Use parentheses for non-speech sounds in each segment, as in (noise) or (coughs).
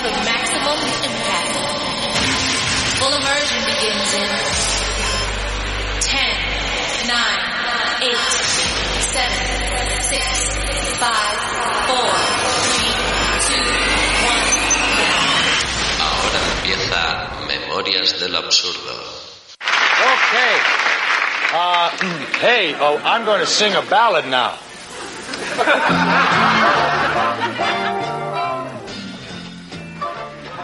For maximum impact. Full immersion begins in 10, 9, 8, 7, 6, 5, 4, 3, 2, 1. Ahora empieza Memorias del Absurdo. Okay. Uh, (clears throat) hey, oh, I'm going to sing a ballad now. (laughs)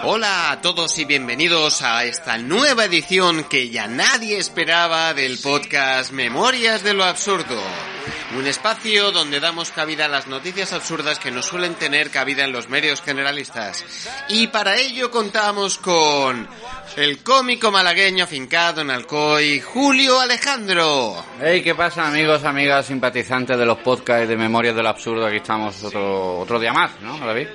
Hola a todos y bienvenidos a esta nueva edición que ya nadie esperaba del podcast Memorias de lo Absurdo. Un espacio donde damos cabida a las noticias absurdas que no suelen tener cabida en los medios generalistas. Y para ello contamos con el cómico malagueño afincado en Alcoy, Julio Alejandro. Hey, ¿qué pasa amigos, amigas, simpatizantes de los podcasts de Memorias del Absurdo? Aquí estamos otro, otro día más, ¿no, David?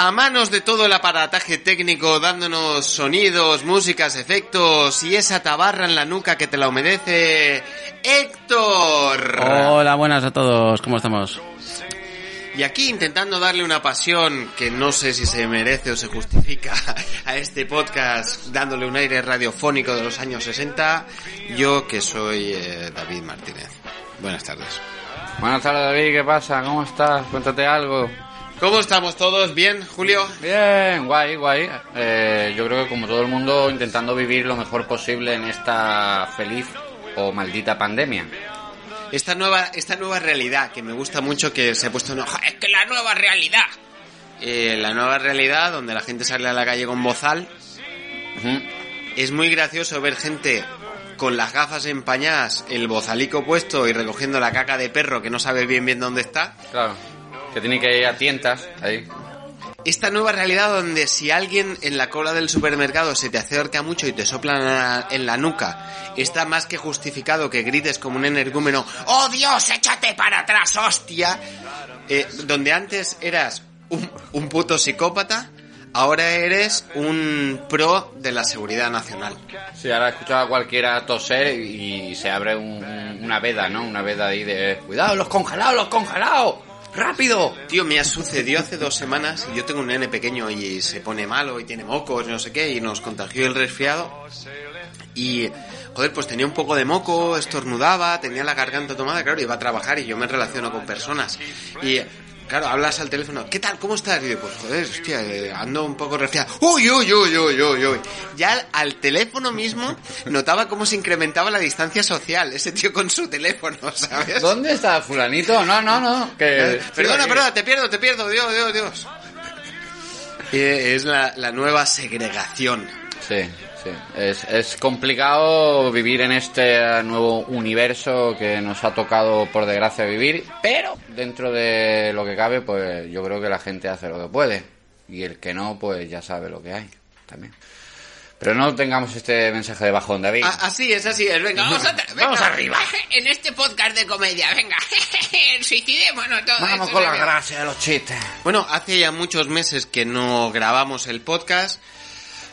A manos de todo el aparataje técnico, dándonos sonidos, músicas, efectos y esa tabarra en la nuca que te la humedece, Héctor. Hola, buenas a todos, ¿cómo estamos? Y aquí intentando darle una pasión que no sé si se merece o se justifica a este podcast, dándole un aire radiofónico de los años 60, yo que soy eh, David Martínez. Buenas tardes. Buenas tardes, David, ¿qué pasa? ¿Cómo estás? Cuéntate algo. ¿Cómo estamos todos? ¿Bien, Julio? Bien, guay, guay. Eh, yo creo que como todo el mundo intentando vivir lo mejor posible en esta feliz o maldita pandemia. Esta nueva, esta nueva realidad que me gusta mucho que se ha puesto en es que la nueva realidad. Eh, la nueva realidad donde la gente sale a la calle con bozal. Ujú. Es muy gracioso ver gente con las gafas empañadas, el bozalico puesto y recogiendo la caca de perro que no sabe bien bien dónde está. Claro, que tiene que ir a tientas ahí. Esta nueva realidad donde si alguien en la cola del supermercado se te acerca mucho y te sopla en la, nuca, está más que justificado que grites como un energúmeno, ¡Oh Dios, échate para atrás, hostia! Eh, donde antes eras un, un puto psicópata, ahora eres un pro de la seguridad nacional. Sí, ahora he escuchado a cualquiera toser y se abre un- una veda, ¿no? Una veda ahí de... ¡Cuidado, los congelados, los congelados! ¡Rápido! Tío, me sucedió hace dos semanas y yo tengo un nene pequeño y se pone malo y tiene mocos y no sé qué y nos contagió el resfriado y joder, pues tenía un poco de moco, estornudaba, tenía la garganta tomada, claro, iba a trabajar y yo me relaciono con personas y claro, hablas al teléfono, ¿qué tal? ¿Cómo estás? Y yo, pues joder, hostia, eh, ando un poco resfriado. Uy, uy, uy, uy, uy, uy. Ya al, teléfono mismo notaba cómo se incrementaba la distancia social, ese tío con su teléfono, ¿sabes? ¿Dónde está fulanito? No, no, no. Que... Eh, Perdona, perdona, te pierdo, te pierdo, Dios, Dios, Dios. Es la, la nueva segregación. Sí, sí. Es, es complicado vivir en este nuevo universo que nos ha tocado, por desgracia, vivir, pero dentro de lo que cabe, pues yo creo que la gente hace lo que puede. Y el que no, pues ya sabe lo que hay también. Pero no tengamos este mensaje de bajón, David. A- así es, así es. Venga, vamos, a- (laughs) venga. Vamos arriba. En este podcast de comedia, venga. (laughs) Suicidémonos todos. Vamos con la gracia de los chistes. Bueno, hace ya muchos meses que no grabamos el podcast.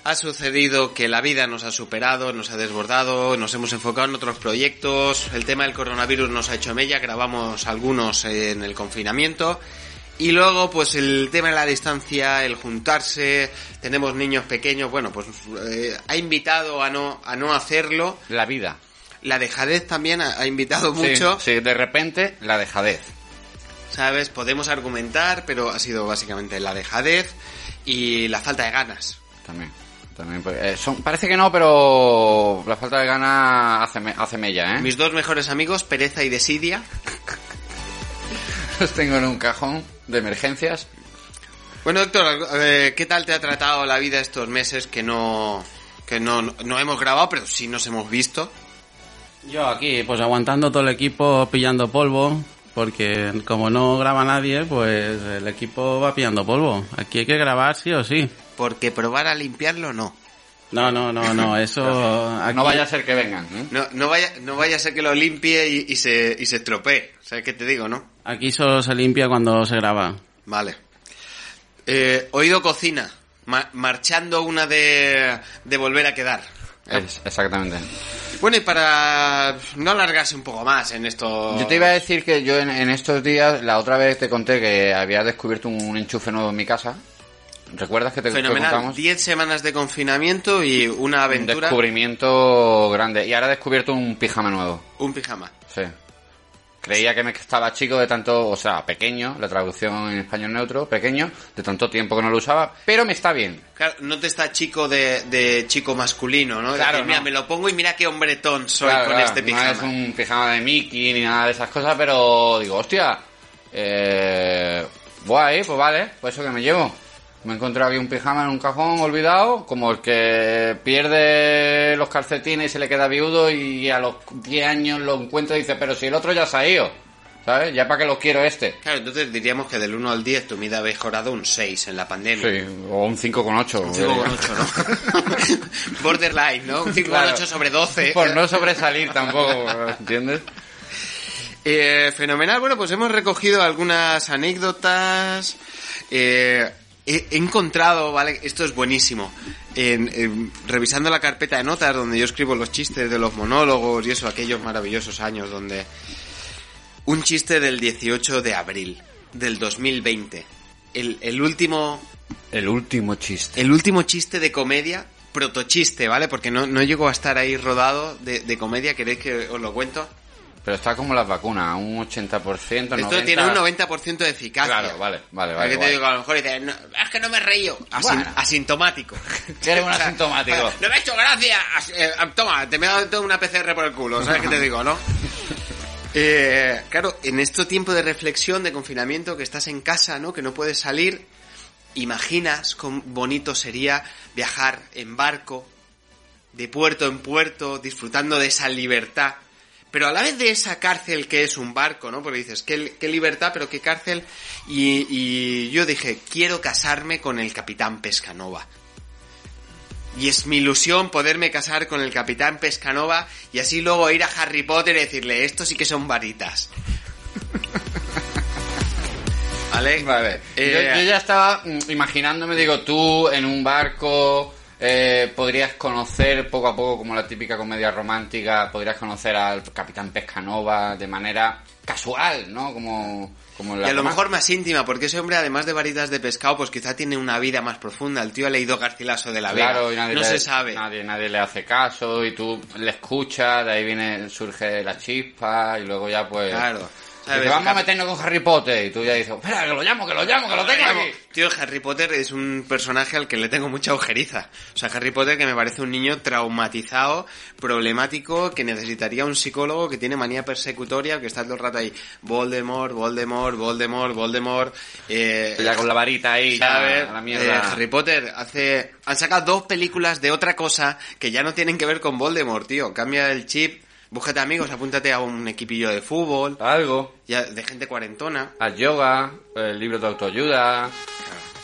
Ha sucedido que la vida nos ha superado, nos ha desbordado, nos hemos enfocado en otros proyectos. El tema del coronavirus nos ha hecho mella, grabamos algunos en el confinamiento. Y luego, pues el tema de la distancia, el juntarse, tenemos niños pequeños, bueno, pues eh, ha invitado a no, a no hacerlo. La vida. La dejadez también ha, ha invitado Sí, mucho. Sí, de repente, la dejadez. ¿Sabes? Podemos argumentar, pero ha sido básicamente la dejadez y la falta de ganas. También. También pues, eh, son, parece que no, pero la falta de gana hace, me- hace mella, ¿eh? Mis dos mejores amigos, Pereza y Desidia, Los tengo en un cajón de emergencias. Bueno, Héctor, eh, ¿qué tal te ha tratado la vida estos meses que no que no, no hemos grabado, pero sí nos hemos visto? Yo aquí, pues aguantando todo el equipo, pillando polvo, porque como no graba nadie, pues el equipo va pillando polvo. Aquí hay que grabar sí o sí. Porque probar a limpiarlo no. No, no, no, no, (laughs) eso... Aquí... No vaya a ser que vengan. ¿eh? No, no vaya, no vaya a ser que lo limpie y, y se, y se estropee. ¿Sabes qué te digo, no? Aquí solo se limpia cuando se graba. Vale. Eh, oído cocina. Ma- marchando una de, de volver a quedar. Es- exactamente. Bueno, y para no alargarse un poco más en esto... Yo te iba a decir que yo en, en estos días, la otra vez te conté que había descubierto un enchufe nuevo en mi casa. ¿Recuerdas que te Fenomenal. contamos? 10 semanas de confinamiento y una Un aventura. descubrimiento grande. Y ahora he descubierto un pijama nuevo. Un pijama. Sí. Creía que me estaba chico de tanto, o sea, pequeño, la traducción en español neutro, pequeño, de tanto tiempo que no lo usaba, pero me está bien. Claro, no te está chico de, de chico masculino, ¿no? De Claro, decir, mira, no. me lo pongo y mira qué hombretón soy Claro, con claro, este No pijama. es un pijama de Mickey ni nada de esas cosas, pero digo, hostia, eh, guay, pues vale, pues eso que me llevo. Me he encontrado aquí un pijama en un cajón olvidado, como el que pierde los calcetines y se le queda viudo y a los 10 años lo encuentra y dice, pero si el otro ya se ha ido, ¿sabes? Ya para qué lo quiero este. Claro, entonces diríamos que del 1 al 10 tu vida ha mejorado un 6 en la pandemia. Sí, o un 5,8. Un 5,8, ¿no? (laughs) Borderline, ¿no? Un 5,8 Claro. sobre 12. Por no sobresalir tampoco, ¿entiendes? (laughs) Eh, fenomenal. Bueno, pues hemos recogido algunas anécdotas. Eh, he, he encontrado, ¿vale? Esto es buenísimo. En- en- revisando la carpeta de notas donde yo escribo los chistes de los monólogos y eso, aquellos maravillosos años donde... Un chiste del 18 de abril del 2020. El, el último El último chiste. el último chiste de comedia, protochiste, ¿vale? Porque no, no llegó a estar ahí rodado de, de comedia, ¿queréis que os lo cuento? Pero está como las vacunas, un 80%, 90%. Esto tiene un 90% de eficacia. Claro, vale, vale, vale. que te digo, a lo mejor dices, "No, es que no me he reído. Asin- Bueno. Asintomático. (laughs) Eres un asintomático. No me ha hecho gracia. As- eh, toma, te me ha dado una PCR por el culo, ¿sabes qué te digo, no? (laughs) Eh, claro, en este tiempo de reflexión, de confinamiento, que estás en casa, ¿no? Que no puedes salir, imaginas cuán bonito sería viajar en barco, de puerto en puerto, disfrutando de esa libertad. Pero a la vez de esa cárcel que es un barco, ¿no? Porque dices, qué, qué libertad, pero qué cárcel. Y, y yo dije, quiero casarme con el capitán Pescanova. Y es mi ilusión poderme casar con el capitán Pescanova y así luego ir a Harry Potter y decirle, estos sí que son varitas. (laughs) ¿Vale? Vale. Eh, yo, yo ya estaba mm, imaginándome, digo, tú en un barco eh, podrías conocer poco a poco, como la típica comedia romántica, podrías conocer al Capitán Pescanova de manera casual, ¿no? Como, como Y la a lo mejor más íntima, porque ese hombre, además de varitas de pescado, pues quizá tiene una vida más profunda. El tío ha leído Garcilaso de la Vega. Claro, y nadie no le, se sabe. Nadie, nadie le hace caso y tú le escuchas, de ahí viene, surge la chispa y luego ya pues... Claro. ¿Sabes? vamos a meternos con Harry Potter y tú ya dices, espera, que lo llamo, que lo llamo, que lo tengo aquí. Tío, Harry Potter es un personaje al que le tengo mucha ojeriza. O sea, Harry Potter que me parece un niño traumatizado, problemático, que necesitaría un psicólogo que tiene manía persecutoria, que está todo el rato ahí, Voldemort, Voldemort, Voldemort, Voldemort, eh, Ya con la varita ahí, ya, ¿sabes? a la Eh, mierda. Harry Potter hace... Han sacado dos películas de otra cosa que ya no tienen que ver con Voldemort, tío. Cambia el chip, búscate amigos, apúntate a un equipillo de fútbol, Algo. ya de gente cuarentona. al yoga, el libro de autoayuda,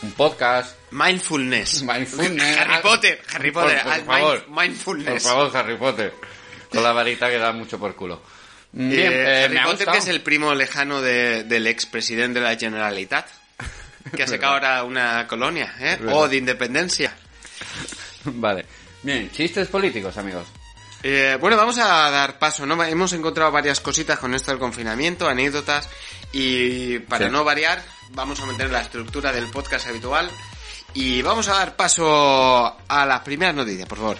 un podcast. Mindfulness. Mindfulness. Harry Potter, Harry Potter, Por, por al favor. mind- mindfulness. Por favor, Harry Potter. Con la varita que da mucho por culo. Eh, Bien, eh, Harry Potter que es el primo lejano de- del expresidente de la Generalitat, (laughs) que ha sacado ahora una colonia, ¿eh? O de independencia. Vale. Bien, chistes políticos, amigos. Eh, bueno, vamos a dar paso, ¿no? Hemos encontrado varias cositas con esto del confinamiento, anécdotas, y para Sí. no variar, vamos a meter la estructura del podcast habitual, y vamos a dar paso a las primeras noticias, por favor.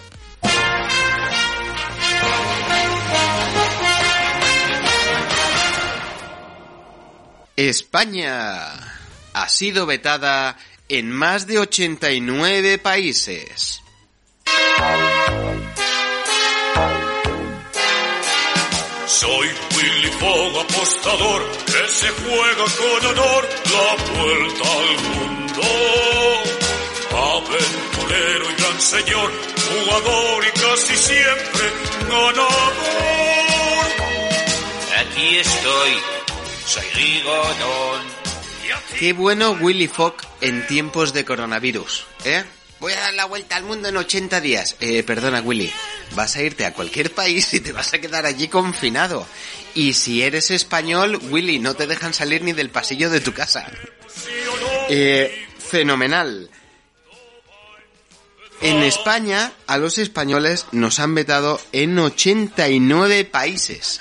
España ha sido vetada en más de 89 países. Soy Willy Fogg, apostador, que se juega con honor la vuelta al mundo. Aventurero y gran señor, jugador y casi siempre ganador. aquí estoy. Soy Rigodón. Qué bueno Willy Fogg en tiempos de coronavirus, ¿eh? Voy a dar la vuelta al mundo en 80 días. Eh, perdona, Willy. Vas a irte a cualquier país y te vas a quedar allí confinado. Y si eres español, Willy, no te dejan salir ni del pasillo de tu casa. Eh, fenomenal. En España, a los españoles nos han vetado en 89 países.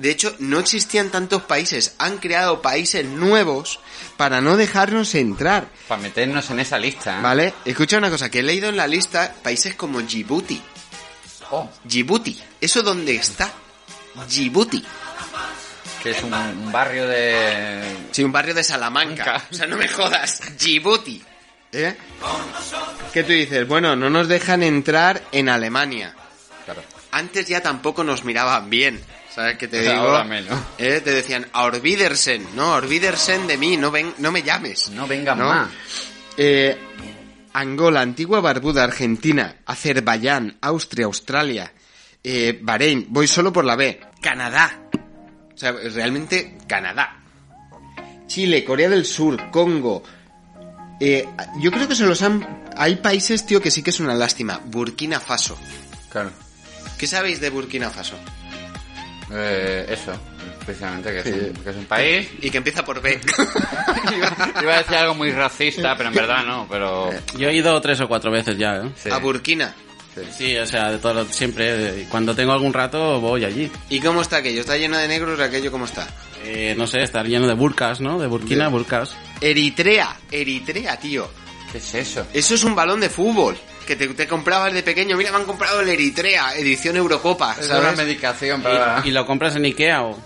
De hecho, no existían tantos países. Han creado países nuevos para no dejarnos entrar. Para meternos en esa lista. ¿eh? ¿Vale? Escucha una cosa, que he leído en la lista países como Djibouti. Oh, Djibouti. ¿Eso dónde está? Djibouti. que es un, un barrio de... Sí, un barrio de Salamanca. Manca. O sea, no me jodas. Djibouti. ¿Eh? ¿Qué tú dices? Bueno, no nos dejan entrar en Alemania. Claro. Antes ya tampoco nos miraban bien. ¿Sabes qué te (laughs) digo? Ahora menos. (laughs) ¿Eh? Te decían, a Orvidersen. No, Orvidersen de mí, no, ven, no me llames. No vengan más. Eh, Angola, Antigua Barbuda, Argentina, Azerbaiyán, Austria, Australia, eh, Bahrein, voy solo por la B, Canadá. O sea, realmente Canadá. Chile, Corea del Sur, Congo. Eh, yo creo que se los han... Hay países, tío, que sí que es una lástima. Burkina Faso. Claro. ¿Qué sabéis de Burkina Faso? Eh, eso, precisamente, que es, Sí. un, que es un país. Y que empieza por B. (laughs) iba, iba a decir algo muy racista, pero en verdad no, pero... Yo he ido tres o cuatro veces ya, ¿eh? sí. A Burkina. Sí, o sea, de todo, lo- siempre. eh, Cuando tengo algún rato voy allí. ¿Y cómo está aquello? ¿Está lleno de negros o aquello cómo está? Eh, no sé, estar lleno de burcas, ¿no? De Burkina, Ya. burcas. Eritrea, Eritrea, tío. ¿Qué es eso? Eso es un balón de fútbol que te, te comprabas de pequeño. Mira, me han comprado el Eritrea, edición Eurocopa, Es una medicación para... ¿Y, y lo compras en Ikea o...?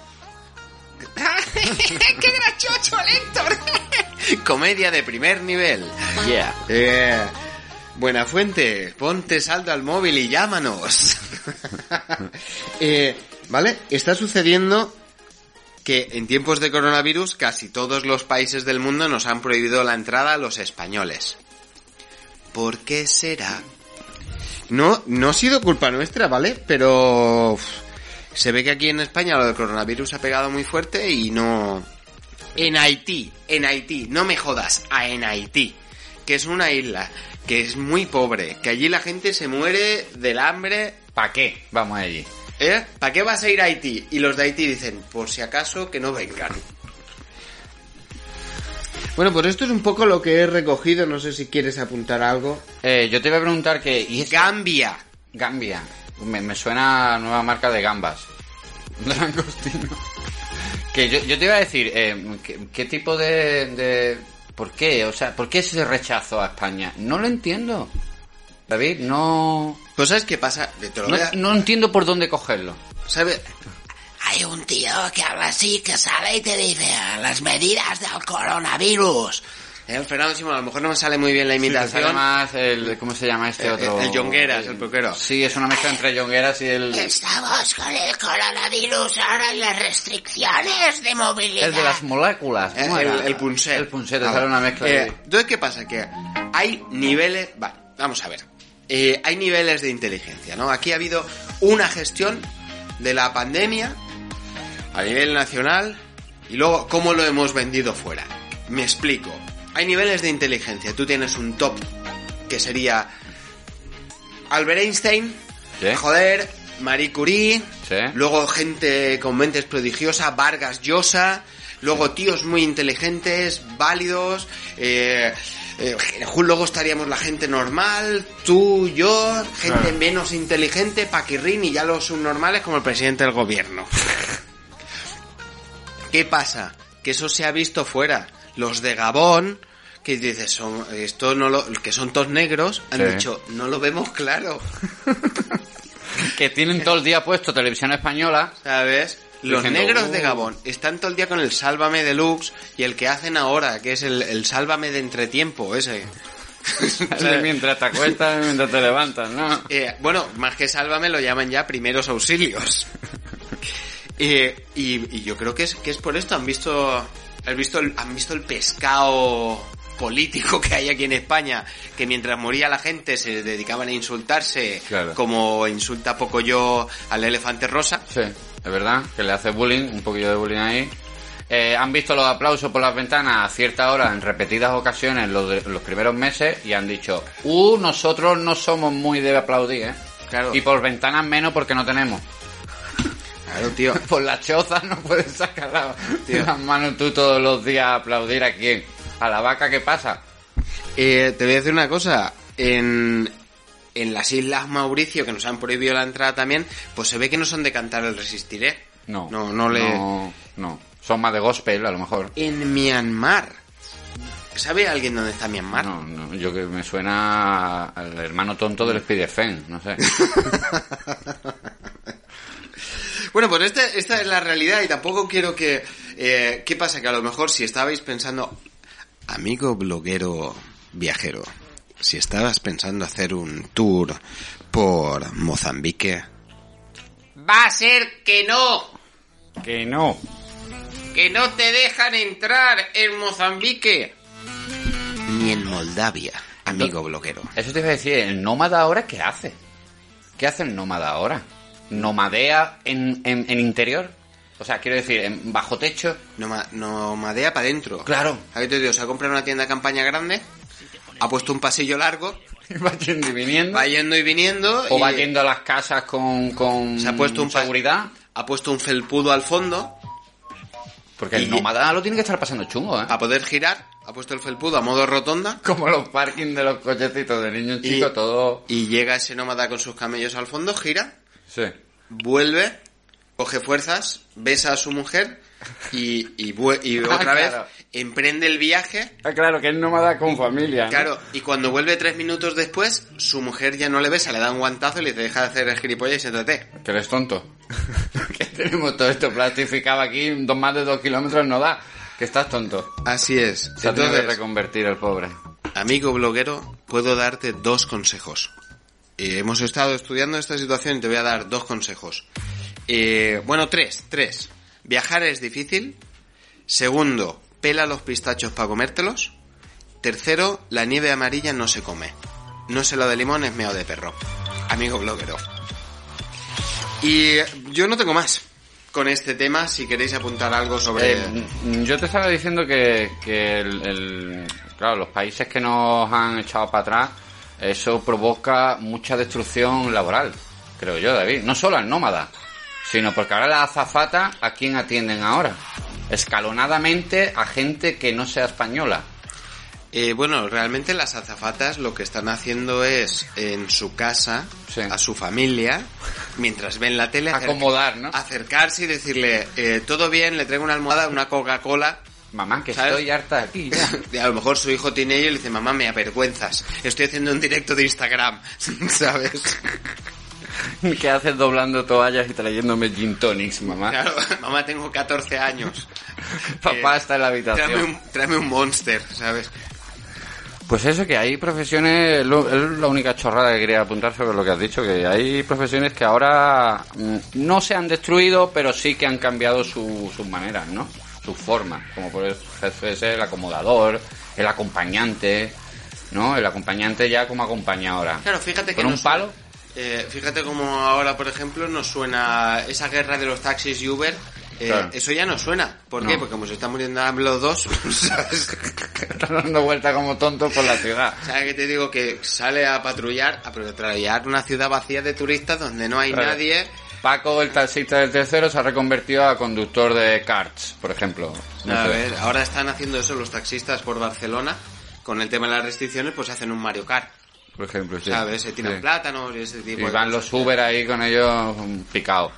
(laughs) ¡Qué grachocho, Héctor! (laughs) Comedia de primer nivel. Yeah. Eh, buena fuente, ponte saldo al móvil y llámanos. (laughs) Eh, ¿Vale? Está sucediendo que en tiempos de coronavirus casi todos los países del mundo nos han prohibido la entrada a los españoles. ¿Por qué será? No, no ha sido culpa nuestra, ¿vale? Pero uf, se ve que aquí en España lo del coronavirus ha pegado muy fuerte y no... En Haití, en Haití, no me jodas, a en Haití, que es una isla, que es muy pobre, que allí la gente se muere del hambre, ¿Para qué? Vamos allí. ¿eh? ¿Para qué vas a ir a Haití? Y los de Haití dicen, por si acaso, que no vengan. Bueno, pues esto es un poco lo que he recogido, no sé si quieres apuntar algo. Eh, yo te iba a preguntar que... ¿y esto? Gambia. Gambia. Me, me suena a nueva marca de gambas. (laughs) Langostino. Que yo, yo te iba a decir, eh, ¿qué, qué tipo de, de... ¿Por qué? O sea, ¿por qué ese rechazo a España? No lo entiendo. David, no... Pues ¿sabes qué pasa? Te lo No, a- no entiendo por dónde cogerlo. ¿Sabes? Hay un tío que habla así, que sale y te dice las medidas del coronavirus. Eh, Fernando Simón, a lo mejor no me sale muy bien la imitación. más el... ¿Cómo se llama este El- otro? el Jongueras, el peluquero. Sí, es una mezcla entre Jongueras y el... Estamos con el coronavirus, ahora hay las restricciones de movilidad. El de las moléculas. Eh, ¿cómo el, el punset. El punset, sale una mezcla eh, de... Entonces, ¿qué pasa? Que hay niveles... Vale, vamos a ver. Eh, hay niveles de inteligencia, ¿no? Aquí ha habido una gestión de la pandemia a nivel nacional y luego cómo lo hemos vendido fuera. Me explico. Hay niveles de inteligencia. Tú tienes un top que sería Albert Einstein, ¿Sí? joder, Marie Curie, Sí. luego gente con mentes prodigiosa, Vargas Llosa, luego tíos muy inteligentes, válidos, eh, eh, luego estaríamos la gente normal, tú, yo, gente Claro. menos inteligente, Paquirrín y ya los subnormales como el presidente del gobierno. (laughs) ¿Qué pasa? Que eso se ha visto fuera. Los de Gabón, que dices, son, esto no lo, que son todos negros, han Sí. dicho, no lo vemos claro. (laughs) Que tienen todo el día puesto televisión española. ¿Sabes? Los Diciendo, negros "Uh". de Gabón están todo el día con el Sálvame Deluxe y el que hacen ahora, que es el, el Sálvame de entretiempo, ese. (laughs) mientras te acuestas, mientras te levantas, ¿no? Eh, bueno, más que Sálvame lo llaman ya primeros auxilios. (laughs) Eh, y, y yo creo que es, que es por esto, han visto, han visto, el, han visto el pescado político que hay aquí en España, que mientras moría la gente se dedicaban a insultarse, Claro. como insulta poco yo al elefante rosa. Sí. es verdad, que le hace bullying, un poquillo de bullying ahí. Eh, han visto los aplausos por las ventanas a cierta hora en repetidas ocasiones los, de- los primeros meses y han dicho, uh, nosotros no somos muy de aplaudir, ¿eh? Claro. Y por ventanas menos porque no tenemos. Claro, tío. (laughs) Por las chozas no puedes sacar la- las manos tú todos los días a aplaudir a quién. A la vaca que pasa. Eh, te voy a decir una cosa. En, en las Islas Mauricio, que nos han prohibido la entrada también, pues se ve que no son de cantar el Resistiré. No. No, no le... No, no. Son más de gospel, a lo mejor. En Myanmar. ¿Sabe alguien dónde está Myanmar? No, no, yo que me suena al hermano tonto del Spider-Fan, no sé. (laughs) Bueno, pues este- esta es la realidad y tampoco quiero que... eh, ¿Qué pasa? Que a lo mejor si estabais pensando... Amigo bloguero viajero, si estabas pensando hacer un tour por Mozambique... Va a ser que no, que no. que no te dejan entrar en Mozambique. Ni en Moldavia, amigo bloguero. Eso te iba a decir, ¿el nómada ahora qué hace? ¿Qué hace el nómada ahora? ¿Nomadea en, en, en interior? O sea, quiero decir, en bajo techo. Noma- nomadea para adentro. Claro. Aquí te digo, se ha comprado una tienda de campaña grande, ha puesto un pasillo largo, (laughs) Va yendo y viniendo. va yendo y viniendo. O y va yendo a las casas con, con se ha puesto un seguridad. Ha puesto un felpudo al fondo Porque el nómada lo tiene que estar pasando chungo, ¿eh? para poder girar. Ha puesto el felpudo a modo rotonda. (laughs) Como los parkings de los cochecitos de niños chicos, todo... y llega ese nómada con sus camellos al fondo, gira, Sí. vuelve, coge fuerzas, besa a su mujer y, y, y (laughs) Ah, otra vez emprende el viaje. Ah, claro, que es nómada con familia, ¿no? Claro, y cuando vuelve tres minutos después, su mujer ya no le besa, le da un guantazo y le dice, deja de hacer el gilipollas y siéntate. Que eres tonto. (laughs) que tenemos todo esto plastificado aquí, dos, más de dos kilómetros no da. Que estás tonto. Así es. Se ha tenido que Entonces, reconvertir el pobre. amigo bloguero, puedo darte dos consejos. Eh, hemos estado estudiando esta situación y te voy a dar dos consejos. Eh, bueno, tres, tres. Viajar es difícil. Segundo, pela los pistachos para comértelos. Tercero, la nieve amarilla no se come. No se lo de limón, es meo de perro. Amigo bloguero. Y yo no tengo más con este tema. Si queréis apuntar algo sobre... Eh, mm, yo te estaba diciendo que, que el, el- claro, los países que nos han echado para atrás, eso provoca mucha destrucción laboral, creo yo, David. No solo al nómada, sino porque ahora las azafatas, ¿a quién atienden ahora? Escalonadamente a gente que no sea española. Eh, bueno, realmente las azafatas lo que están haciendo es en su casa, Sí. a su familia, mientras ven la tele, Acomodar, ¿no? acercarse y decirle, eh, todo bien, le traigo una almohada, una Coca-Cola. Mamá, que ¿Sabes? estoy harta aquí ya. (laughs) A lo mejor su hijo tiene ello y le dice, mamá, me avergüenzas, estoy haciendo un directo de Instagram, (laughs) ¿sabes? (laughs) ¿Qué haces doblando toallas y trayéndome gin tonics, mamá? Claro, mamá, tengo 14 años. Papá Eh, está en la habitación. Tráeme un, tráeme un monster, ¿sabes? Pues eso, que hay profesiones, lo- es la única chorrada que quería apuntar sobre lo que has dicho, que hay profesiones que ahora mm, no se han destruido, pero sí que han cambiado su- sus maneras, ¿no? Sus formas, como por ejemplo ser el acomodador, el acompañante, ¿no? El acompañante ya como acompañadora. Claro, fíjate que Con un palo, Eh, fíjate como ahora, por ejemplo, nos suena esa guerra de los taxis y Uber. eh, Claro. Eso ya no suena. ¿Por No. qué? Porque como se están muriendo los dos, (laughs) ¿sabes? (laughs) están dando vueltas como tontos por la ciudad. ¿Sabes qué te digo? Que sale a patrullar, a patrullar una ciudad vacía de turistas donde no hay Claro. nadie. Paco, el taxista del tercero, se ha reconvertido a conductor de karts, por ejemplo. No A sé. ver, ahora están haciendo eso los taxistas por Barcelona. Con el tema de las restricciones, pues hacen un Mario Kart. Por ejemplo, sí. ¿Sabes? Se tiran Sí. plátanos y ese tipo Y de van cosas. los Uber ahí con ellos picados.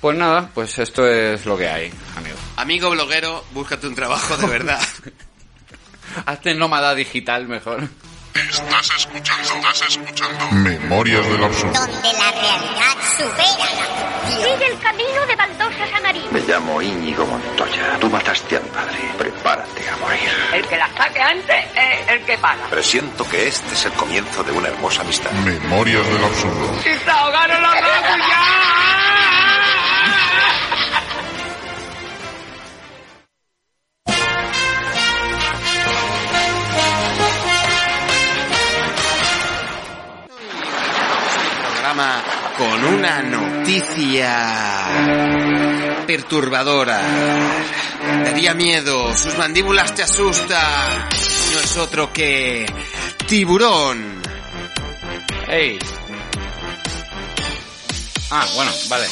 Pues nada, pues esto es lo que hay, amigo. Amigo bloguero, búscate un trabajo de verdad. (laughs) Hazte nómada digital mejor. Estás escuchando, estás escuchando. Memorias del absurdo. donde la realidad supera la ficción. Sigue el camino de baldosas a nariz. Me llamo Íñigo Montoya. Tú mataste a mi padre. Prepárate a morir. El que la saque antes es el que paga. Presiento que este es el comienzo de una hermosa amistad. Memorias del absurdo. ¡Y se ahogaron los programa con una noticia perturbadora. Daría miedo, sus mandíbulas te asustan. No es otro que tiburón. ¡Ey! Ah, bueno, vale.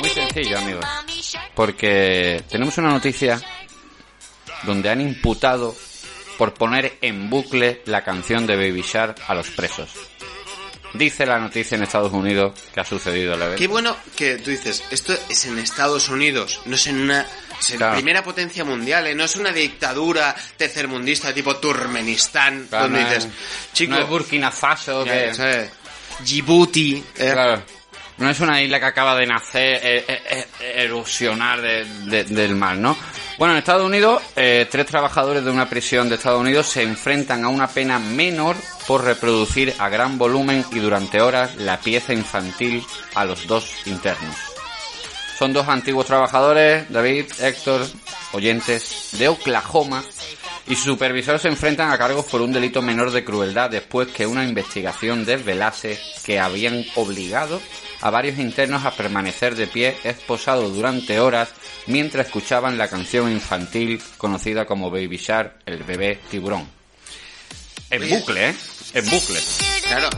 Muy sencillo, amigos. Porque tenemos una noticia donde han imputado por poner en bucle la canción de Baby Shark a los presos. Dice la noticia en Estados Unidos que ha sucedido la vez. Qué bueno que tú dices, esto es en Estados Unidos, no es en una es en Claro. primera potencia mundial, ¿eh? no es una dictadura tercermundista tipo Turkmenistán, Claro, donde no dices, es- chico, no es Burkina Faso, que... Djibouti, eh, Claro. No es una isla que acaba de nacer, eh, eh, erosionar de- de- del mar, ¿no? Bueno, en Estados Unidos, tres trabajadores de una prisión de Estados Unidos se enfrentan a una pena menor por reproducir a gran volumen y durante horas la pieza infantil a los dos internos. Son dos antiguos trabajadores, David, Héctor, oyentes, de Oklahoma, y su supervisor se enfrentan a cargos por un delito menor de crueldad después que una investigación desvelase que habían obligado a varios internos a permanecer de pie esposados durante horas mientras escuchaban la canción infantil conocida como Baby Shark, el bebé tiburón. En Oye. bucle, ¿eh? En bucle. Claro.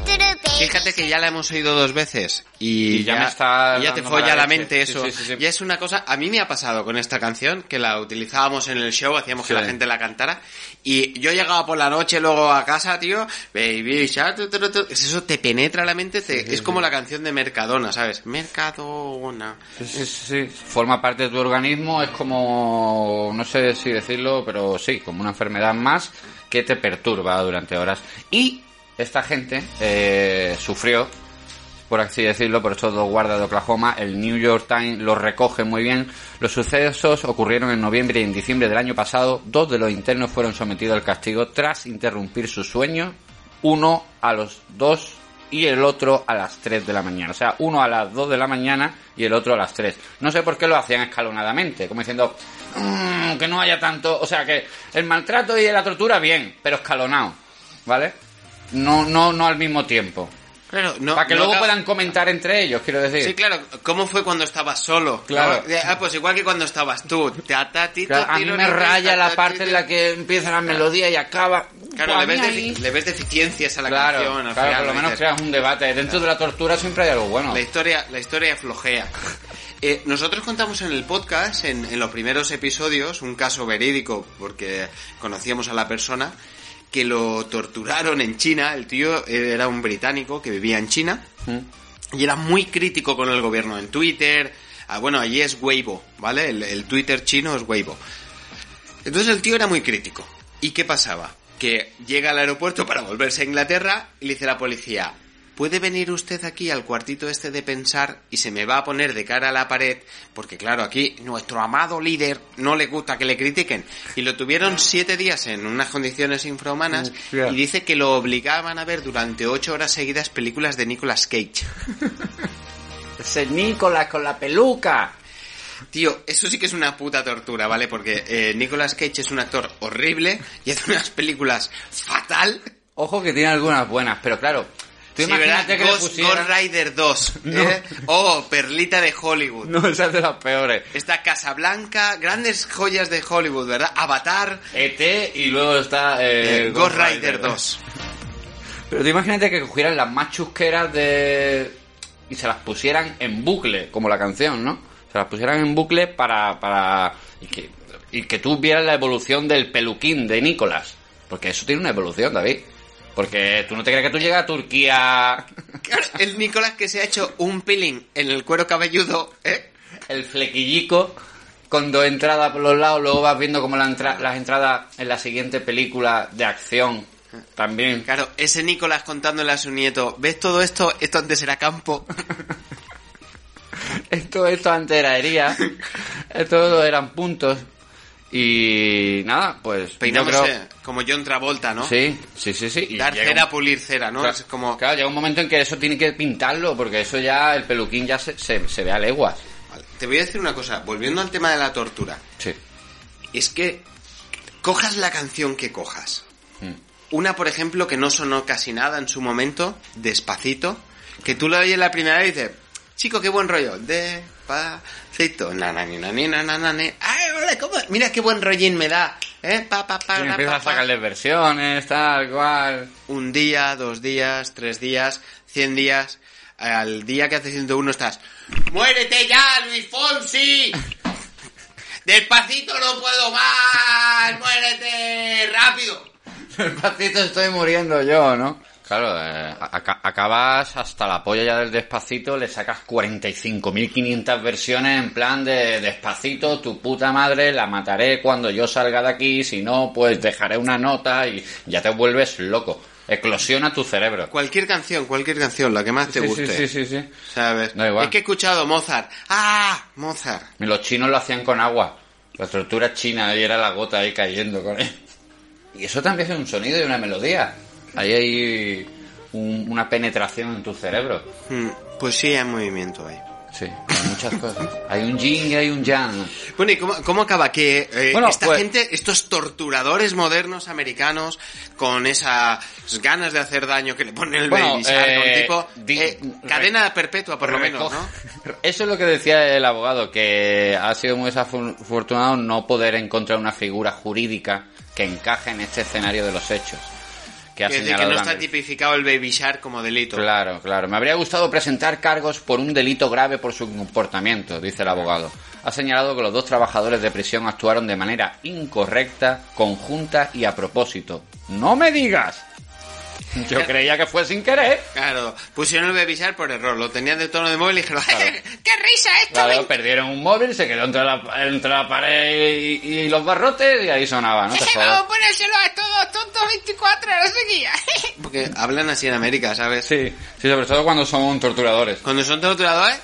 Fíjate que ya la hemos oído dos veces y, Y ya me está y ya te folla la mente eso. sí, sí, sí. Ya es una cosa, a mí me ha pasado con esta canción que la utilizábamos en el show, hacíamos que la gente la cantara y yo llegaba por la noche luego a casa, tío, baby shark, tu, tu, tu, tu. Es eso te penetra la mente, te- es como la canción de Mercadona, ¿sabes? Mercadona. Sí, sí, sí. Forma parte de tu organismo, es como, no sé si decirlo, pero sí, como una enfermedad más que te perturba durante horas. Y esta gente eh, sufrió, por así decirlo, por estos dos guardas de Oklahoma, el New York Times lo recoge muy bien. Los sucesos ocurrieron en noviembre y en diciembre del año pasado. Dos de los internos fueron sometidos al castigo tras interrumpir su sueño, uno a los dos y el otro a las 3 de la mañana. O sea, uno a las 2 de la mañana y el otro a las 3. No sé por qué lo hacían escalonadamente, como diciendo "Mm, que no haya tanto... O sea, que el maltrato y la tortura, bien, pero escalonado, ¿vale? No, no, no al mismo tiempo. Claro, no, Para que no luego puedan comentar entre ellos, quiero decir. Sí, claro, ¿cómo fue cuando estabas solo? Claro. ¿No? Ah, pues igual que cuando estabas tú. Ta, ta, ti, Claro, a mí me raya ta, la parte en la que empieza la melodía y acaba. Claro, Buah, le ves, le ves deficiencias a la Claro, canción. al claro, final, por lo ¿no? menos Dices, creas un debate. Dentro de la tortura siempre hay algo bueno. La historia, la historia flojea. (laughs) Eh, nosotros contamos en el podcast, en, en los primeros episodios, un caso verídico, porque conocíamos a la persona, que lo torturaron en China. El tío era un británico que vivía en China y era muy crítico con el gobierno en Twitter. Ah, bueno, allí es Weibo, ¿vale? El, el Twitter chino es Weibo. Entonces el tío era muy crítico. ¿Y qué pasaba? Que llega al aeropuerto para volverse a Inglaterra y le dice a la policía, ¿puede venir usted aquí al cuartito este de pensar y se me va a poner de cara a la pared? Porque claro, aquí nuestro amado líder no le gusta que le critiquen. Y lo tuvieron siete días en unas condiciones infrahumanas Hostia. y dice que lo obligaban a ver durante ocho horas seguidas películas de Nicolas Cage. (laughs) Ese Nicolás con la peluca. Tío, eso sí que es una puta tortura, ¿vale? Porque eh, Nicolas Cage es un actor horrible y hace unas películas fatal. Ojo que tiene algunas buenas, pero claro. Tú Sí, que Ghost, Rider 2. (laughs) No. ¿eh? Oh, Perlita de Hollywood. No, esa es de las peores. Está Casablanca, grandes joyas de Hollywood, ¿verdad? Avatar, ET y luego está eh, eh, Ghost Rider 2. Pero tú imagínate que cogieran las más chusqueras de... y se las pusieran en bucle, como la canción, ¿no? Se las pusieran en bucle para... para... y que, y que tú vieras la evolución del peluquín de Nicolás. Porque eso tiene una evolución, David. Porque tú no te crees que tú llegas a Turquía... Claro, el Nicolas que se ha hecho un peeling en el cuero cabelludo, ¿eh? el flequillico con dos entradas por los lados, luego vas viendo como la entra- las entradas en la siguiente película de acción también. Claro, ese Nicolas contándole a su nieto, ¿ves todo esto? Esto antes era campo. (laughs) Esto, esto antes era hería, esto eran puntos y nada, pues Peinándose creo... como John Travolta, ¿no? Sí, sí, sí, sí. y Dar cera, un- pulir cera, ¿no? Claro, Es como... claro, llega un momento en que eso tiene que pintarlo, porque eso ya, el peluquín ya se, se, se ve a leguas. te voy a decir una cosa, volviendo al tema de la tortura. Sí. Es que cojas la canción que cojas. Mm. Una, por ejemplo, que no sonó casi nada en su momento, despacito, que tú la oyes la primera vez y dices, chico, qué buen rollo, despacito, nanani, nanani, nanani, ay, ole, ¿cómo? mira qué buen rollín me da, eh, pa, pa, pa, Y empiezas a pa. sacarles versiones, tal cual. Un día, dos días, tres días, cien días, al día que hace 101 estás, ¡muérete ya, Luis Fonsi! ¡Despacito no puedo más! ¡Muérete! ¡Rápido! (laughs) Despacito estoy muriendo yo, ¿no? Claro, eh, aca- acabas hasta la polla ya del despacito, le sacas 45.500 versiones en plan de despacito, tu puta madre, la mataré cuando yo salga de aquí, si no, pues dejaré una nota y ya te vuelves loco. Eclosiona tu cerebro. Cualquier canción, cualquier canción, la que más te Sí, guste. sí, sí, sí, sí. ¿Sabes? Da igual. Es que he escuchado Mozart. ¡Ah! Mozart. Los chinos lo hacían con agua. La tortura china y era la gota ahí cayendo con él. Y eso también es un sonido y una melodía. Ahí hay un- una penetración en tu cerebro. Mm, Pues sí, hay movimiento ahí. Sí, hay muchas cosas. Hay un yin y hay un yang. Bueno, ¿y cómo, cómo acaba? Que eh, Bueno, esta pues- gente, estos torturadores modernos americanos, con esas ganas de hacer daño que le ponen el Bueno, baby shark a un eh, tipo, eh, cadena perpetua por lo menos, ¿no? (laughs) Eso es lo que decía el abogado, que ha sido muy desafortunado no poder encontrar una figura jurídica que encaje en este escenario de los hechos. Que ha que no está tipificado el baby shark como delito. Claro, claro. Me habría gustado presentar cargos por un delito grave por su comportamiento, dice el abogado. Ha señalado que los dos trabajadores de prisión actuaron de manera incorrecta, conjunta y a propósito. ¡No me digas! (laughs) Yo creía que fue sin querer. Claro, pusieron el baby shark por error, lo tenían de tono de móvil y dijeron, (laughs) ¡Qué risa esto! Claro, perdieron un móvil, se quedó entre la, entre la pared y, y los barrotes y ahí sonaba, ¿no? (laughs) Vamos a ponérselo a estos tontos 24 horas seguidas. porque hablan así en América, ¿sabes? Sí, sí, sobre todo cuando son torturadores. Cuando son torturadores,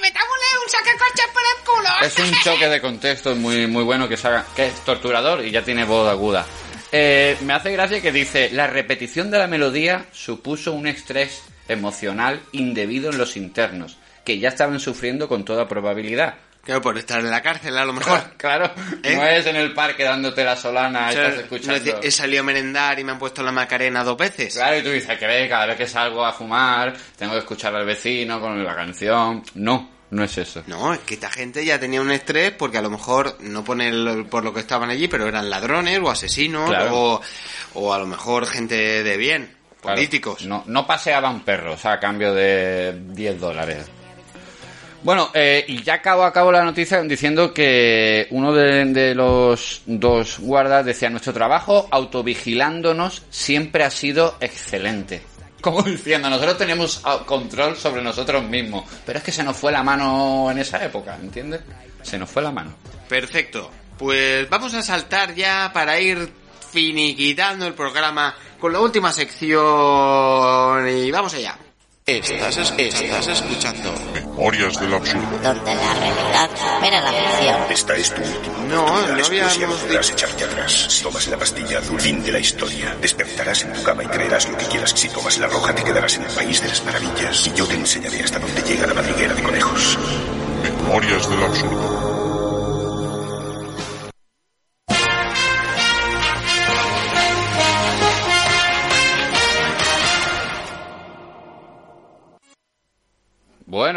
Metámosle un sacacorchas por el culo. Es un choque de contextos muy, muy bueno que, se haga- que es torturador y ya tiene voz aguda. Eh, me hace gracia que dice, la repetición de la melodía supuso un estrés emocional indebido en los internos, que ya estaban sufriendo con toda probabilidad. claro, por estar en la cárcel a lo (laughs) mejor. Claro, ¿Eh? no es en el parque dándote la solana, O sea, estás escuchando... he salido a merendar y me han puesto la macarena dos veces. Claro, y tú dices que ve, cada vez que salgo a fumar, tengo que escuchar al vecino con la canción. No, no es eso. No, es que esta gente ya tenía un estrés porque a lo mejor no pone el- por lo que estaban allí, pero eran ladrones o asesinos Claro. o, o a lo mejor gente de bien, Claro, políticos. No, no paseaban perros a cambio de 10 dólares. Bueno, eh, y ya acabo a cabo la noticia diciendo que uno de, de los dos guardas decía, nuestro trabajo autovigilándonos siempre ha sido excelente. Como diciendo, nosotros tenemos ah, control sobre nosotros mismos. Pero es que se nos fue la mano en esa época, ¿entiendes? Se nos fue la mano. Perfecto. Pues vamos a saltar ya para ir finiquitando el programa con la última sección y vamos allá. Estás, es- estás escuchando. Memorias del absurdo. Donde la realidad supera la ficción. Esta es tu última No, no habíamos podrás echarte atrás. Si tomas la pastilla azul, fin de la historia. Despertarás en tu cama y creerás lo que quieras. Si tomas la roja, te quedarás en el país de las maravillas. Y yo te enseñaré hasta dónde llega la madriguera de conejos. Memorias del absurdo.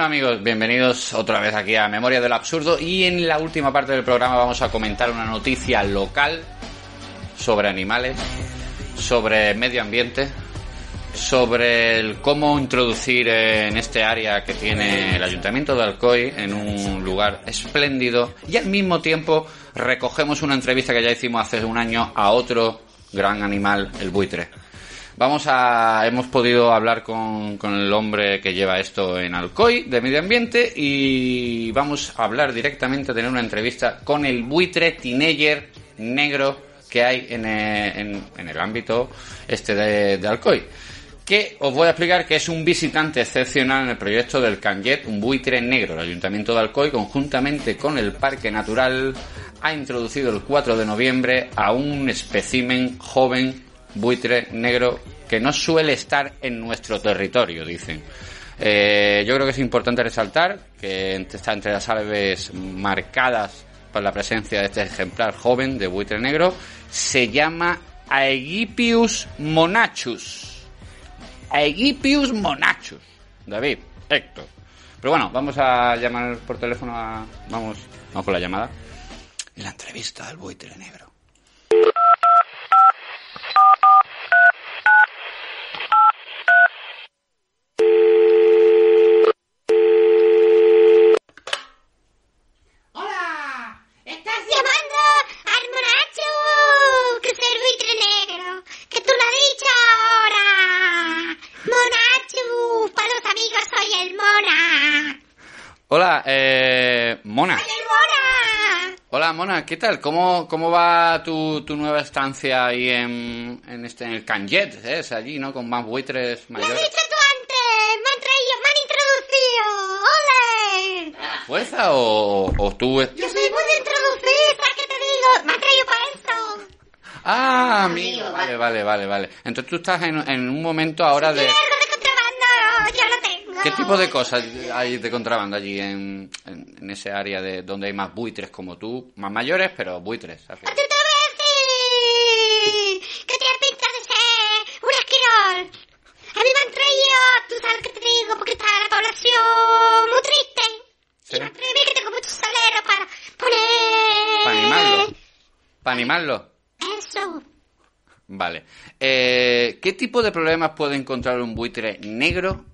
Bueno amigos, bienvenidos otra vez aquí a Memoria del Absurdo y en la última parte del programa vamos a comentar una noticia local sobre animales, sobre medio ambiente, sobre el cómo introducir en este área que tiene el Ayuntamiento de Alcoy en un lugar espléndido y al mismo tiempo recogemos una entrevista que ya hicimos hace un año a otro gran animal, el buitre. Vamos a, hemos podido hablar con, con el hombre que lleva esto en Alcoy de medio ambiente y vamos a hablar directamente, a tener una entrevista con el buitre teenager negro que hay en, eh, en- en el ámbito este de, de Alcoy. Que os voy a explicar que es un visitante excepcional en el proyecto del Canjet, un buitre negro. El Ayuntamiento de Alcoy, conjuntamente con el Parque Natural, ha introducido el 4 de noviembre a un espécimen joven buitre negro que no suele estar en nuestro territorio, dicen. Eh, yo creo que es importante resaltar que está entre las aves marcadas por la presencia de este ejemplar joven de buitre negro. Se llama Aegipius monachus. Aegipius monachus. David, Héctor. Pero bueno, vamos a llamar por teléfono a... Vamos, vamos con la llamada. La entrevista al buitre negro. Hola, estás llamando al monacho, que es el buitre negro, que tú lo has dicho ahora. Monacho, para los amigos soy el mona. Hola, eh... Mona. El mona. ¿qué tal? ¿Cómo, cómo va tu, tu nueva estancia ahí en, en, este, en el Canjet? ¿eh? Es allí, ¿no? Con más buitres Lo has mayores. dicho tú antes, me han traído, me han introducido. ¡Ole! ¿Fuerza o, o tú...? Yo soy muy de introducir, ¿sabes qué te digo? Me han traído para eso. Ah, amigo. Vale, vale, vale, vale. Entonces tú estás en, en un momento ahora de... ¿Qué tipo de cosas hay de contrabando allí en, en, en ese área de donde hay más buitres como tú? Más mayores, pero buitres. al fin. Tú te voy a decir que tienes pinta de ser un esquirol. A mí me han traído, tú sabes qué te digo, porque está la población muy triste. Sí. Y me han que tengo muchos soleros para poner... Para animarlo. Para animarlo. Eso. Vale. Eh, ¿Qué tipo de problemas puede encontrar un buitre negro,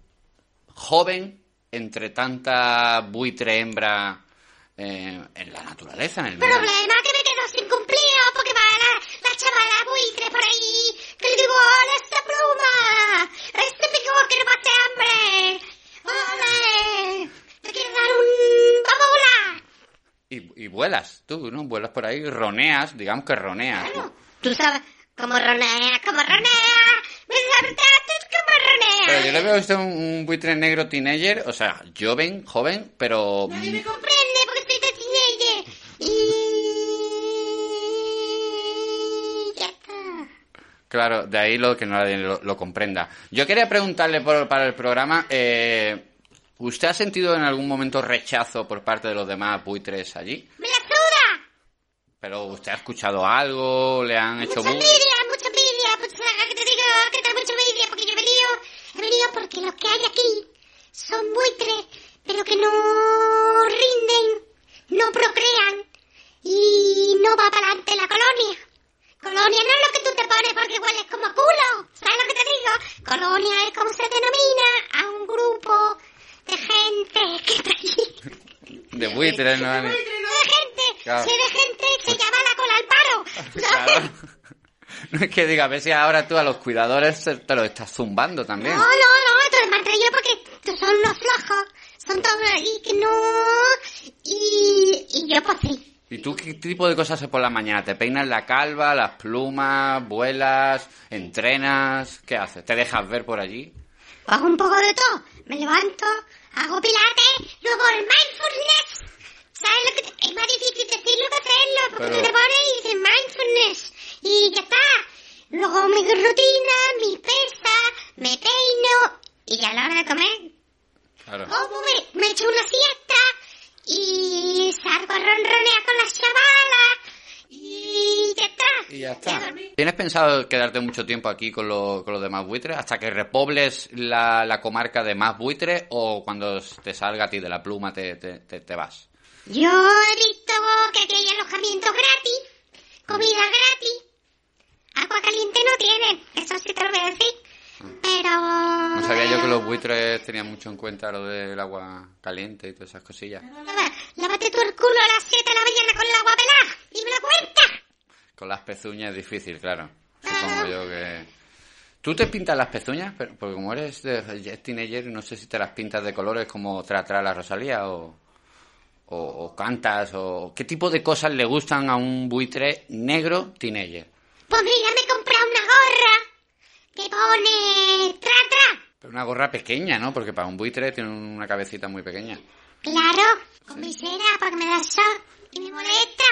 joven, entre tanta buitre hembra eh, en la naturaleza, en el medio? Problema que me quedo sin cumplido porque va la, la chavala buitre por ahí que le digo, hola esta pluma, este pico que no pase hambre, ole, te quiero dar un... vamos a volar. Y, y vuelas, tú, ¿no? Vuelas por ahí, roneas, digamos que roneas. ¿no? Tú sabes cómo ronea, cómo ronea, me ronea. Pero yo le veo usted un, un buitre negro teenager, o sea, joven, joven, pero... Nadie me comprende porque soy de teenager. Y... ya está. Claro, de ahí lo que nadie lo, lo comprenda. Yo quería preguntarle por- para el programa, eh, ¿usted ha sentido en algún momento rechazo por parte de los demás buitres allí? ¡Me la suda! ¿Pero usted ha escuchado algo? ¿Le han hecho mucha porque los que hay aquí son buitres, pero que no rinden, no procrean y no va para adelante la colonia. Colonia no es lo que tú te pones porque hueles como culo, ¿sabes lo que te digo? Colonia es como se denomina a un grupo de gente que está allí. De buitres, ¿no? No de gente, Claro. sí de gente que llama la cola al paro. (laughs) Claro. (laughs) No es que diga, a ver si ahora tú a los cuidadores te te lo estás zumbando también. No, no, no, me han traído porque son unos flojos, son todos ahí que no... Y, y yo pues sí. ¿Y tú qué tipo de cosas haces por la mañana? ¿Te peinas la calva, las plumas, vuelas, entrenas? ¿Qué haces? ¿Te dejas ver por allí? Hago un poco de todo. Me levanto, hago pilates, luego el mindfulness. ¿Sabes lo que te- Es más difícil decirlo que hacerlo, porque Pero- tú te pones y dices mindfulness. Y ya está. Luego mi rutina, mi pesa, me peino y ya a la hora de comer Claro. como me, me echo una siesta y salgo a ronronear con las chavalas y ya está. Y ya está. ¿Tienes pensado quedarte mucho tiempo aquí con, lo- con los demás buitres hasta que repobles la, la comarca de más buitres o cuando te salga a ti de la pluma te, te, te- te vas? Yo he visto que aquí hay alojamiento gratis, comida gratis, agua caliente no tienen, eso sí te lo voy a decir. Pero... No sabía yo que los buitres tenían mucho en cuenta lo del agua caliente y todas esas cosillas. Lava- Lávate tú el culo a las 7 de la mañana con el agua pelada y me lo cuentas. Con las pezuñas es difícil, claro. Supongo yo que... ¿Tú te pintas las pezuñas? Pero- Porque como eres de teenager, no sé si te las pintas de colores como tra tra la Rosalía o, o, o cantas o... ¿Qué tipo de cosas le gustan a un buitre negro teenager? Pues mira, me he comprado una gorra que pone tra tra. Pero una gorra pequeña, ¿no? Porque para un buitre tiene una cabecita muy pequeña. Claro, con visera porque me da sol y me molesta.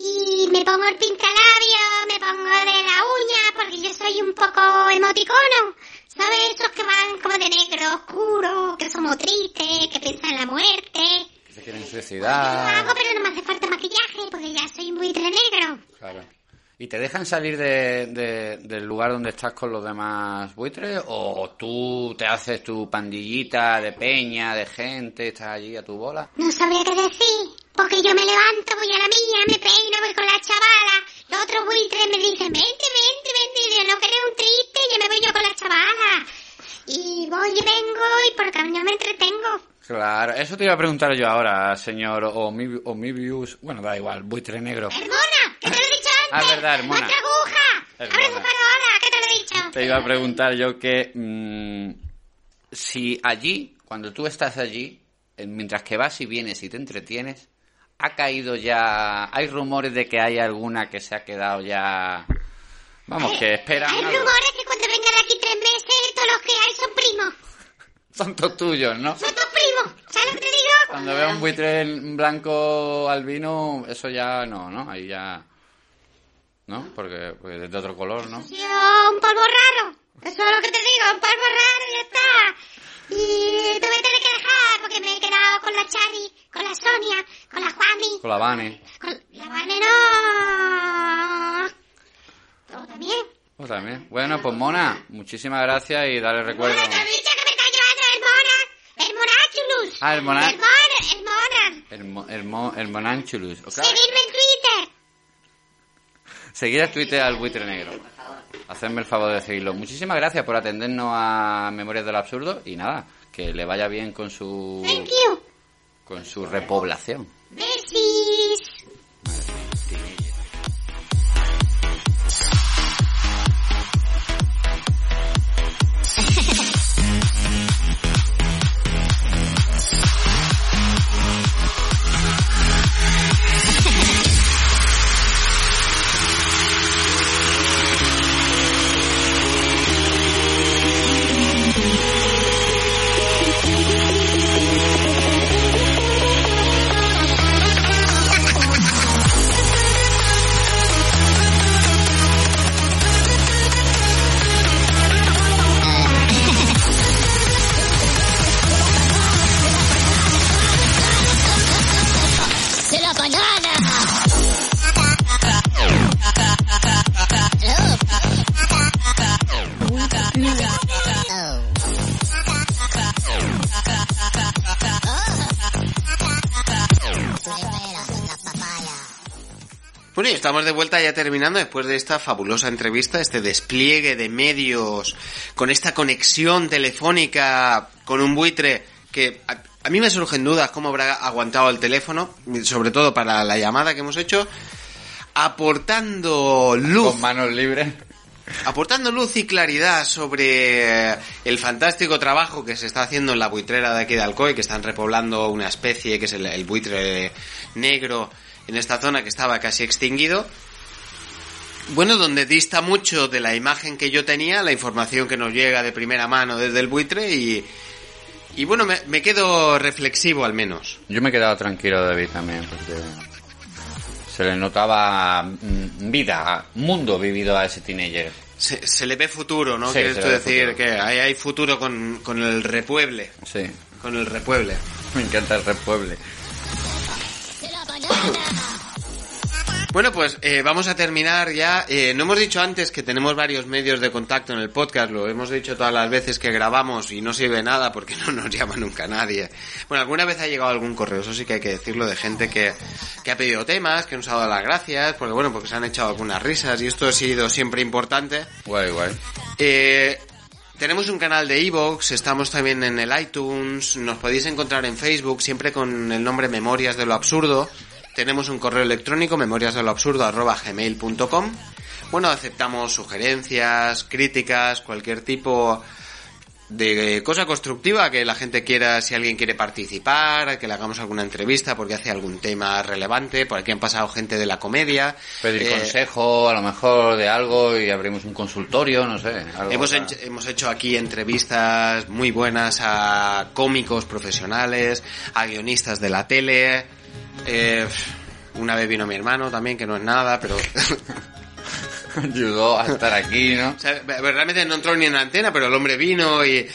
Y me pongo el pintalabio, me pongo de la uña porque yo soy un poco emoticono. ¿Sabes? Esos que van como de negro oscuro, que son como triste, que piensa en la muerte. Que se quieren Lo suicidar. hago, pero no me hace falta maquillaje, porque ya soy un buitre negro. Claro. ¿Y te dejan salir de, de- del lugar donde estás con los demás buitres? ¿O tú te haces tu pandillita de peña, de gente, estás allí a tu bola? No sabría qué decir, porque yo me levanto, voy a la mía, me peino, voy con la chavala. Los otros buitres me dicen, vente, vente, vente, y yo no querés un triste, y ya me voy yo con la chavala. Y voy y vengo, y por camino me entretengo. Claro, eso te iba a preguntar yo ahora, señor Omibi- Omibius. Bueno, da igual, buitre negro. ¡Hermona! Ah, verdad, hermona. ¡Nuestra aguja! ¡Abre su Hermona. parola! ¿Qué te lo he dicho? Te iba a preguntar yo que mm, si allí, cuando tú estás allí, eh, mientras que vas y vienes y te entretienes, ha caído ya... Hay rumores de que hay alguna que se ha quedado ya... Vamos, que esperan Hay algo. rumores que cuando venga de aquí tres meses, todos los que hay son primos. (laughs) Son todos tuyos, ¿no? Son todos primos. ¿Sabes lo que te digo? Cuando veo un buitre blanco albino, eso ya no, ¿no? Ahí ya... ¿No? Porque, porque es de otro color, ¿no? Yo, un polvo raro. Eso es lo que te digo, un polvo raro y ya está. Y te voy a tener que dejar porque me he quedado con la Chari, con la Sonia, con la Juani, Con la Vane. con la Vane no. Tú también. Pues también. Bueno, pues Mona, muchísimas gracias y dale recuerdo. Te he dicho que me está llevando el Mona, el Monachulus. Ah, el Mona- El Mona, el Mona. El, mo- el, mo- el Monanchulus. O claro, Seguidme en Twitter. Seguir a Twitter al buitre negro. Hacerme el favor de seguirlo. Muchísimas gracias por atendernos a Memorias del Absurdo y nada, que le vaya bien con su Thank you. con su repoblación. Bueno, y estamos de vuelta ya terminando después de esta fabulosa entrevista, este despliegue de medios, con esta conexión telefónica con un buitre que a, a mí me surgen dudas cómo habrá aguantado el teléfono, sobre todo para la llamada que hemos hecho, aportando luz. Con manos libres. Aportando luz y claridad sobre el fantástico trabajo que se está haciendo en la buitrera de aquí de Alcoy, que están repoblando una especie que es el, el buitre negro en esta zona que estaba casi extinguido. Bueno, donde dista mucho de la imagen que yo tenía, la información que nos llega de primera mano desde el buitre y, y bueno, me, me quedo reflexivo al menos. Yo me he quedado tranquilo, David, también, porque se le notaba mm, vida, mundo vivido a ese teenager. Se, se le ve futuro, ¿no? Sí, ve decir futuro. que hay, hay futuro con, con el repueble. Sí, Con el repueble. (laughs) me encanta el repueble. (coughs) Bueno, pues eh, vamos a terminar ya. Eh, no hemos dicho antes que tenemos varios medios de contacto en el podcast, lo hemos dicho todas las veces que grabamos y no sirve nada porque (laughs) no nos llama nunca nadie. Bueno, alguna vez ha llegado algún correo, eso sí que hay que decirlo, de gente que, que ha pedido temas, que nos ha dado las gracias, porque bueno, porque se han echado algunas risas y esto ha sido siempre importante. Guay, guay. Eh, tenemos un canal de Evox, estamos también en el iTunes, nos podéis encontrar en Facebook, siempre con el nombre Memorias de lo Absurdo. Tenemos un correo electrónico, memoriasdeloabsurdo.gmail.com. Bueno, aceptamos sugerencias, críticas, cualquier tipo de cosa constructiva que la gente quiera, si alguien quiere participar, que le hagamos alguna entrevista porque hace algún tema relevante, por aquí han pasado gente de la comedia. Pedir Eh, consejo, a lo mejor, de algo y abrimos un consultorio, no sé. algo Hemos, hecho, hemos hecho aquí entrevistas muy buenas a cómicos profesionales, a guionistas de la tele. Eh, una vez vino mi hermano también, que no es nada, pero... (laughs) Ayudó a estar aquí, ¿no? o sea, realmente no entró ni en la antena, pero el hombre vino y...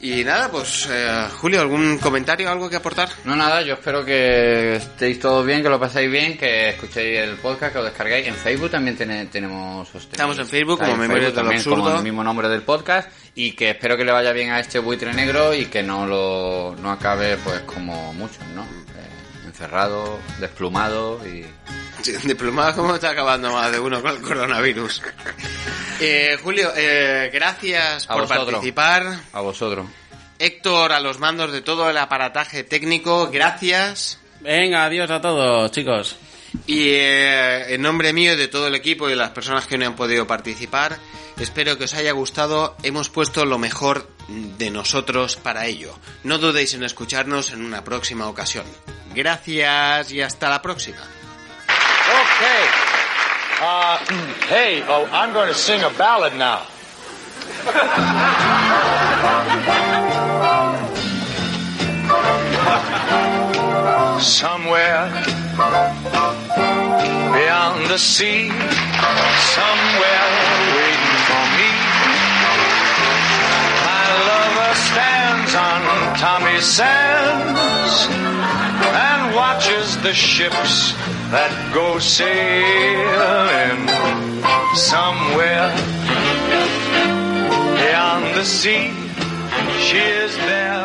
Y nada, pues eh, Julio, ¿algún comentario, algo que aportar? No, nada, yo espero que estéis todos bien, que lo paséis bien, que escuchéis el podcast, que lo descarguéis. En Facebook también tiene- tenemos... os Estamos en Facebook como Memorias del también Absurdo. Como el mismo nombre del podcast y que espero que le vaya bien a este buitre negro y que no lo no acabe pues como muchos, ¿no? Encerrado, desplumado y... (laughs) Sí, Diplomado, ¿cómo está acabando más de uno con el coronavirus? (laughs) Eh, Julio, eh, gracias A por vosotros. participar. A vosotros. Héctor, a los mandos de todo el aparataje técnico, gracias. Venga, adiós a todos, chicos. Y eh, en nombre mío de todo el equipo y de las personas que no han podido participar, espero que os haya gustado. Hemos puesto lo mejor de nosotros para ello. No dudéis en escucharnos en una próxima ocasión. Gracias y hasta la próxima. Okay. Uh, hey, oh, I'm going to sing a ballad now. (laughs) Somewhere beyond the sea, somewhere waiting for me. My lover stands on Tommy Sands and watches the ships that go sailing somewhere beyond the sea. She is there